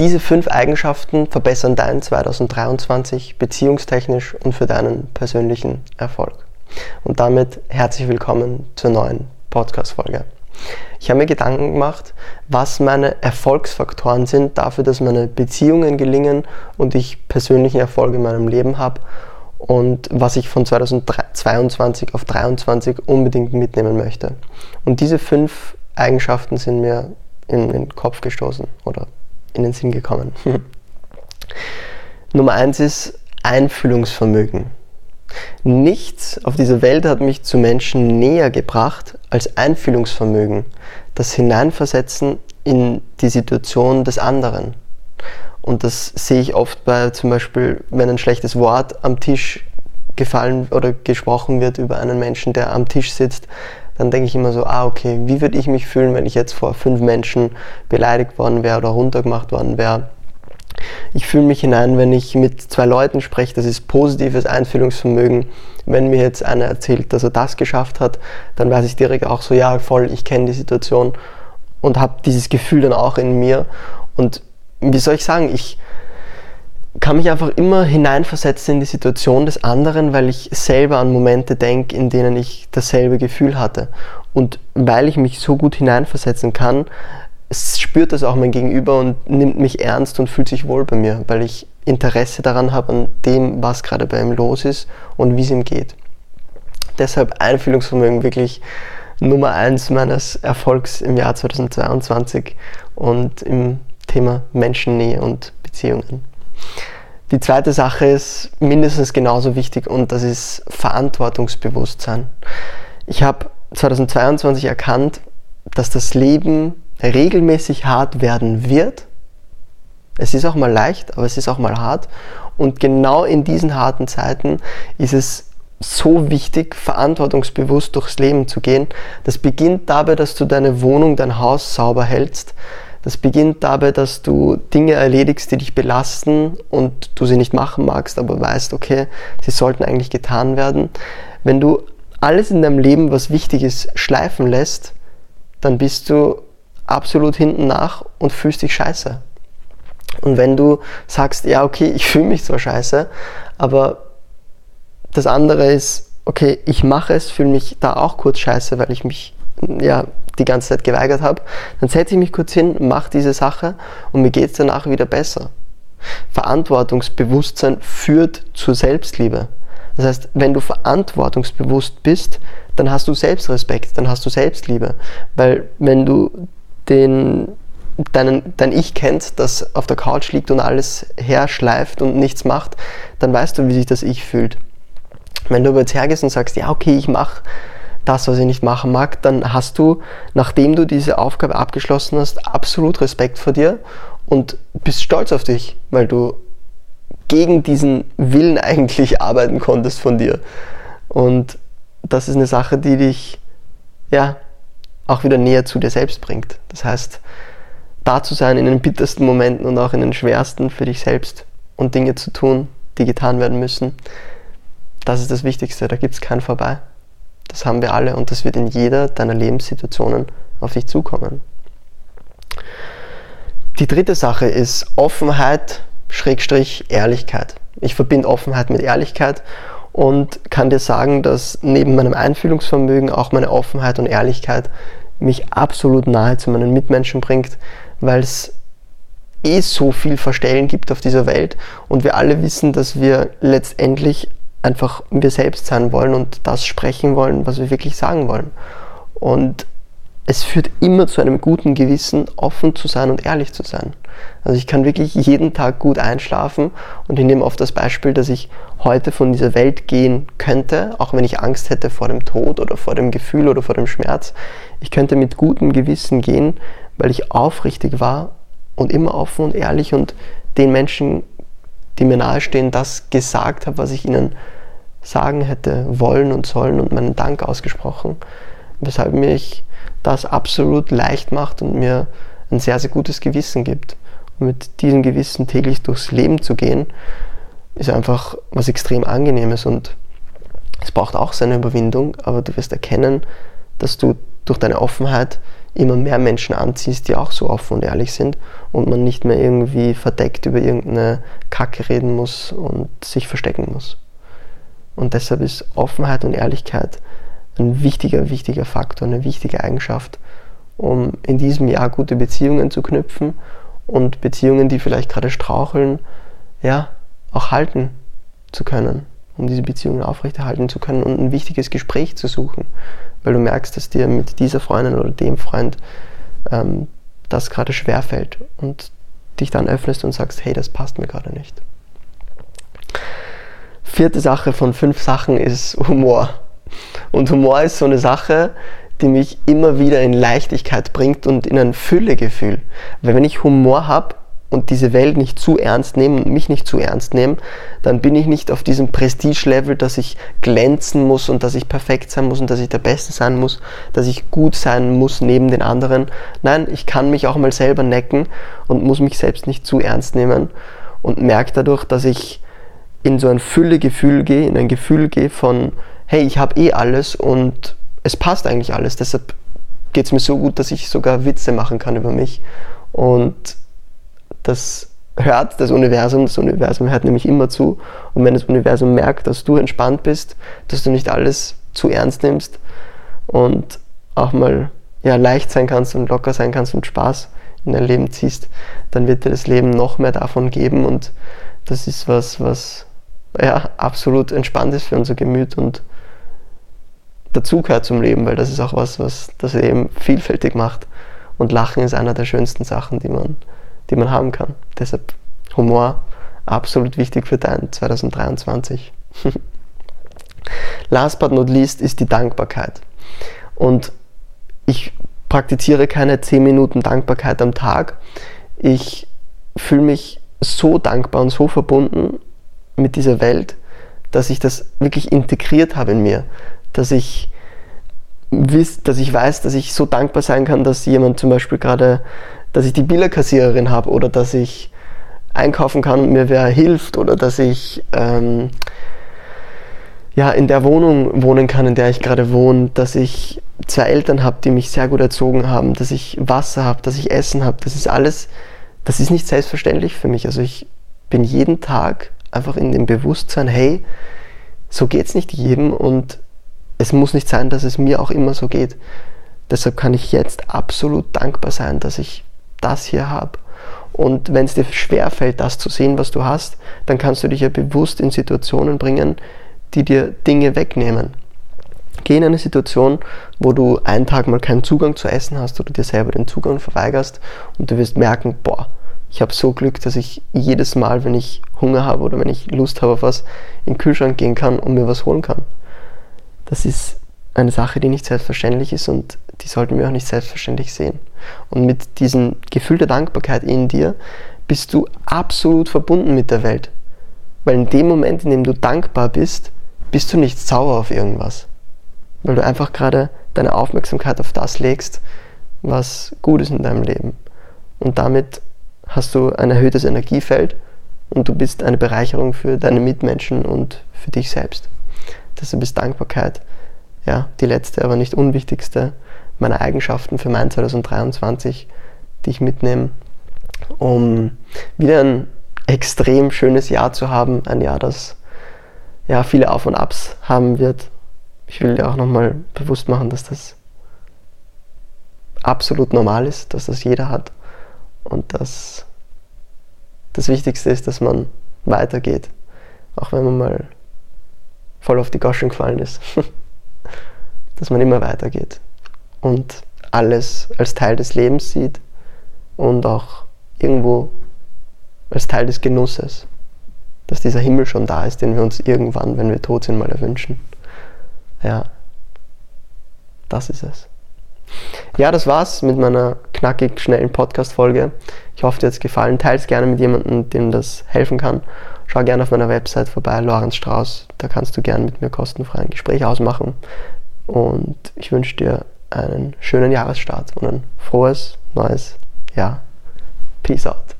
Diese fünf Eigenschaften verbessern dein 2023 beziehungstechnisch und für deinen persönlichen Erfolg. Und damit herzlich willkommen zur neuen Podcast-Folge. Ich habe mir Gedanken gemacht, was meine Erfolgsfaktoren sind dafür, dass meine Beziehungen gelingen und ich persönlichen Erfolg in meinem Leben habe und was ich von 2022 auf 2023 unbedingt mitnehmen möchte. Und diese fünf Eigenschaften sind mir in den Kopf gestoßen oder in den Sinn gekommen. Nummer eins ist Einfühlungsvermögen. Nichts auf dieser Welt hat mich zu Menschen näher gebracht als Einfühlungsvermögen, das Hineinversetzen in die Situation des anderen. Und das sehe ich oft bei zum Beispiel, wenn ein schlechtes Wort am Tisch gefallen oder gesprochen wird über einen Menschen, der am Tisch sitzt, dann denke ich immer so, ah, okay, wie würde ich mich fühlen, wenn ich jetzt vor fünf Menschen beleidigt worden wäre oder runtergemacht worden wäre? Ich fühle mich hinein, wenn ich mit zwei Leuten spreche, das ist positives Einfühlungsvermögen. Wenn mir jetzt einer erzählt, dass er das geschafft hat, dann weiß ich direkt auch so, ja, voll, ich kenne die Situation und habe dieses Gefühl dann auch in mir. Und wie soll ich sagen, ich, kann mich einfach immer hineinversetzen in die Situation des anderen, weil ich selber an Momente denke, in denen ich dasselbe Gefühl hatte. Und weil ich mich so gut hineinversetzen kann, spürt das auch mein Gegenüber und nimmt mich ernst und fühlt sich wohl bei mir, weil ich Interesse daran habe, an dem, was gerade bei ihm los ist und wie es ihm geht. Deshalb Einfühlungsvermögen wirklich Nummer eins meines Erfolgs im Jahr 2022 und im Thema Menschennähe und Beziehungen. Die zweite Sache ist mindestens genauso wichtig und das ist Verantwortungsbewusstsein. Ich habe 2022 erkannt, dass das Leben regelmäßig hart werden wird. Es ist auch mal leicht, aber es ist auch mal hart. Und genau in diesen harten Zeiten ist es so wichtig, verantwortungsbewusst durchs Leben zu gehen. Das beginnt dabei, dass du deine Wohnung, dein Haus sauber hältst, das beginnt dabei, dass du Dinge erledigst, die dich belasten und du sie nicht machen magst, aber weißt, okay, sie sollten eigentlich getan werden. Wenn du alles in deinem Leben, was wichtig ist, schleifen lässt, dann bist du absolut hinten nach und fühlst dich scheiße. Und wenn du sagst, ja, okay, ich fühle mich zwar scheiße, aber das andere ist, okay, ich mache es, fühle mich da auch kurz scheiße, weil ich mich ja, die ganze Zeit geweigert habe, dann setze ich mich kurz hin, mache diese Sache und mir geht es danach wieder besser. Verantwortungsbewusstsein führt zur Selbstliebe. Das heißt, wenn du verantwortungsbewusst bist, dann hast du Selbstrespekt, dann hast du Selbstliebe. Weil wenn du den, deinen, dein Ich kennst, das auf der Couch liegt und alles herschleift und nichts macht, dann weißt du, wie sich das Ich fühlt. Wenn du aber jetzt hergehst und sagst, ja, okay, ich mache das, was ich nicht machen mag, dann hast du, nachdem du diese Aufgabe abgeschlossen hast, absolut Respekt vor dir und bist stolz auf dich, weil du gegen diesen Willen eigentlich arbeiten konntest von dir. Und das ist eine Sache, die dich ja auch wieder näher zu dir selbst bringt. Das heißt, da zu sein in den bittersten Momenten und auch in den schwersten für dich selbst und Dinge zu tun, die getan werden müssen, das ist das Wichtigste. Da gibt es kein Vorbei. Das haben wir alle und das wird in jeder deiner Lebenssituationen auf dich zukommen. Die dritte Sache ist Offenheit, Schrägstrich, Ehrlichkeit. Ich verbinde Offenheit mit Ehrlichkeit und kann dir sagen, dass neben meinem Einfühlungsvermögen auch meine Offenheit und Ehrlichkeit mich absolut nahe zu meinen Mitmenschen bringt, weil es eh so viel Verstellen gibt auf dieser Welt und wir alle wissen, dass wir letztendlich einfach wir selbst sein wollen und das sprechen wollen, was wir wirklich sagen wollen. Und es führt immer zu einem guten Gewissen, offen zu sein und ehrlich zu sein. Also ich kann wirklich jeden Tag gut einschlafen und ich nehme oft das Beispiel, dass ich heute von dieser Welt gehen könnte, auch wenn ich Angst hätte vor dem Tod oder vor dem Gefühl oder vor dem Schmerz. Ich könnte mit gutem Gewissen gehen, weil ich aufrichtig war und immer offen und ehrlich und den Menschen die mir nahestehen, das gesagt habe, was ich ihnen sagen hätte wollen und sollen und meinen Dank ausgesprochen, weshalb mich das absolut leicht macht und mir ein sehr, sehr gutes Gewissen gibt. Und mit diesem Gewissen täglich durchs Leben zu gehen, ist einfach was extrem angenehmes und es braucht auch seine Überwindung, aber du wirst erkennen, dass du durch deine Offenheit immer mehr Menschen anziehst, die auch so offen und ehrlich sind und man nicht mehr irgendwie verdeckt über irgendeine Kacke reden muss und sich verstecken muss. Und deshalb ist Offenheit und Ehrlichkeit ein wichtiger, wichtiger Faktor, eine wichtige Eigenschaft, um in diesem Jahr gute Beziehungen zu knüpfen und Beziehungen, die vielleicht gerade straucheln, ja, auch halten zu können, um diese Beziehungen aufrechterhalten zu können und ein wichtiges Gespräch zu suchen, weil du merkst, dass dir mit dieser Freundin oder dem Freund ähm, das gerade schwerfällt und dich dann öffnest und sagst, hey, das passt mir gerade nicht. Vierte Sache von fünf Sachen ist Humor. Und Humor ist so eine Sache, die mich immer wieder in Leichtigkeit bringt und in ein Füllegefühl. Weil wenn ich Humor habe und diese Welt nicht zu ernst nehme und mich nicht zu ernst nehme, dann bin ich nicht auf diesem Prestige-Level, dass ich glänzen muss und dass ich perfekt sein muss und dass ich der Beste sein muss, dass ich gut sein muss neben den anderen. Nein, ich kann mich auch mal selber necken und muss mich selbst nicht zu ernst nehmen und merke dadurch, dass ich in so ein Füllegefühl gehe, in ein Gefühl gehe von, hey, ich habe eh alles und es passt eigentlich alles. Deshalb geht es mir so gut, dass ich sogar Witze machen kann über mich. Und das hört das Universum, das Universum hört nämlich immer zu. Und wenn das Universum merkt, dass du entspannt bist, dass du nicht alles zu ernst nimmst und auch mal ja, leicht sein kannst und locker sein kannst und Spaß in dein Leben ziehst, dann wird dir das Leben noch mehr davon geben und das ist was, was ja, absolut entspannt ist für unser Gemüt und dazugehört zum Leben, weil das ist auch was, was das Leben vielfältig macht. Und Lachen ist einer der schönsten Sachen, die man, die man haben kann. Deshalb Humor absolut wichtig für dein 2023. Last but not least ist die Dankbarkeit. Und ich praktiziere keine 10 Minuten Dankbarkeit am Tag. Ich fühle mich so dankbar und so verbunden mit dieser Welt, dass ich das wirklich integriert habe in mir, dass ich, dass ich weiß, dass ich so dankbar sein kann, dass jemand zum Beispiel gerade, dass ich die Billerkassiererin habe oder dass ich einkaufen kann und mir wer hilft oder dass ich ähm, ja, in der Wohnung wohnen kann, in der ich gerade wohne, dass ich zwei Eltern habe, die mich sehr gut erzogen haben, dass ich Wasser habe, dass ich Essen habe. Das ist alles, das ist nicht selbstverständlich für mich. Also ich bin jeden Tag einfach in dem Bewusstsein, hey, so geht es nicht jedem und es muss nicht sein, dass es mir auch immer so geht. Deshalb kann ich jetzt absolut dankbar sein, dass ich das hier habe. Und wenn es dir schwerfällt, das zu sehen, was du hast, dann kannst du dich ja bewusst in Situationen bringen, die dir Dinge wegnehmen. Geh in eine Situation, wo du einen Tag mal keinen Zugang zu essen hast oder dir selber den Zugang verweigerst und du wirst merken, boah, ich habe so Glück, dass ich jedes Mal, wenn ich Hunger habe oder wenn ich Lust habe auf was, in den Kühlschrank gehen kann und mir was holen kann. Das ist eine Sache, die nicht selbstverständlich ist und die sollten wir auch nicht selbstverständlich sehen. Und mit diesem Gefühl der Dankbarkeit in dir bist du absolut verbunden mit der Welt. Weil in dem Moment, in dem du dankbar bist, bist du nicht sauer auf irgendwas. Weil du einfach gerade deine Aufmerksamkeit auf das legst, was gut ist in deinem Leben. Und damit hast du ein erhöhtes Energiefeld und du bist eine Bereicherung für deine Mitmenschen und für dich selbst. Deshalb ist Dankbarkeit ja, die letzte, aber nicht unwichtigste meiner Eigenschaften für mein 2023, die ich mitnehme, um wieder ein extrem schönes Jahr zu haben. Ein Jahr, das ja, viele Auf und Abs haben wird. Ich will dir auch nochmal bewusst machen, dass das absolut normal ist, dass das jeder hat und dass das Wichtigste ist, dass man weitergeht, auch wenn man mal voll auf die Goschen gefallen ist, dass man immer weitergeht und alles als Teil des Lebens sieht und auch irgendwo als Teil des Genusses, dass dieser Himmel schon da ist, den wir uns irgendwann, wenn wir tot sind, mal erwünschen. Ja, das ist es. Ja, das war's mit meiner knackig schnellen Podcast-Folge. Ich hoffe, dir hat es gefallen. Teile es gerne mit jemandem, dem das helfen kann. Schau gerne auf meiner Website vorbei, Lorenz Strauß. Da kannst du gerne mit mir kostenfrei ein Gespräch ausmachen. Und ich wünsche dir einen schönen Jahresstart und ein frohes neues Jahr. Peace out.